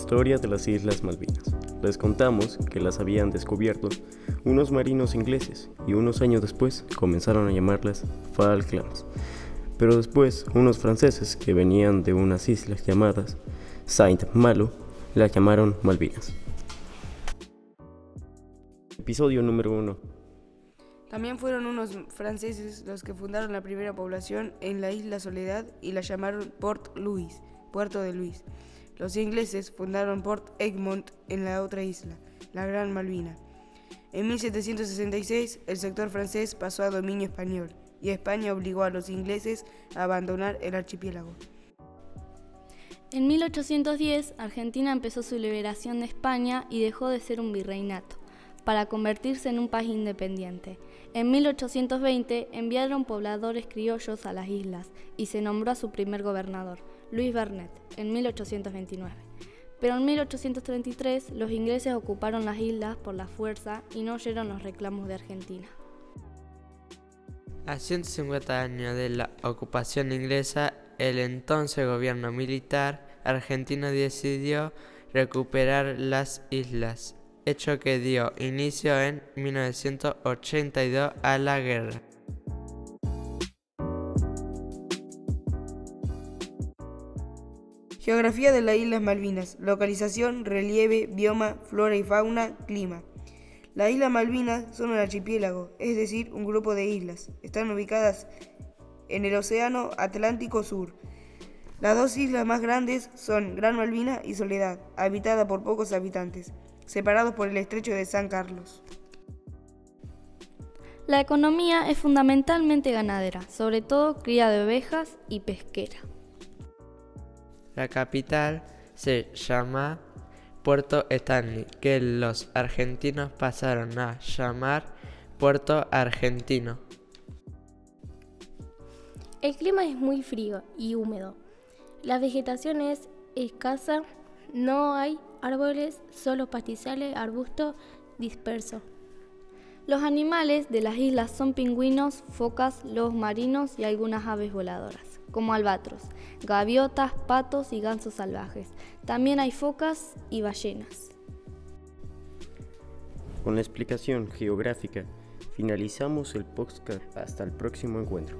Historia de las Islas Malvinas. Les contamos que las habían descubierto unos marinos ingleses y unos años después comenzaron a llamarlas Falklands. Pero después unos franceses que venían de unas islas llamadas Saint Malo las llamaron Malvinas. Episodio número 1. También fueron unos franceses los que fundaron la primera población en la isla Soledad y la llamaron Port Louis, Puerto de Luis. Los ingleses fundaron Port Egmont en la otra isla, la Gran Malvina. En 1766 el sector francés pasó a dominio español y España obligó a los ingleses a abandonar el archipiélago. En 1810 Argentina empezó su liberación de España y dejó de ser un virreinato para convertirse en un país independiente. En 1820 enviaron pobladores criollos a las islas y se nombró a su primer gobernador, Luis Bernet, en 1829. Pero en 1833 los ingleses ocuparon las islas por la fuerza y no oyeron los reclamos de Argentina. A 150 años de la ocupación inglesa, el entonces gobierno militar argentino decidió recuperar las islas, hecho que dio inicio en 1982 a la guerra. Geografía de las Islas Malvinas. Localización, relieve, bioma, flora y fauna, clima. Las Islas Malvinas son un archipiélago, es decir, un grupo de islas. Están ubicadas en el Océano Atlántico Sur. Las dos islas más grandes son Gran Malvina y Soledad, habitada por pocos habitantes, separados por el estrecho de San Carlos. La economía es fundamentalmente ganadera, sobre todo cría de ovejas y pesquera. La capital se llama Puerto Stanley, que los argentinos pasaron a llamar Puerto Argentino. El clima es muy frío y húmedo. La vegetación es escasa, no hay árboles, solo pastizales, arbustos dispersos. Los animales de las islas son pingüinos, focas, lobos marinos y algunas aves voladoras como albatros, gaviotas, patos y gansos salvajes. También hay focas y ballenas. Con la explicación geográfica finalizamos el podcast hasta el próximo encuentro.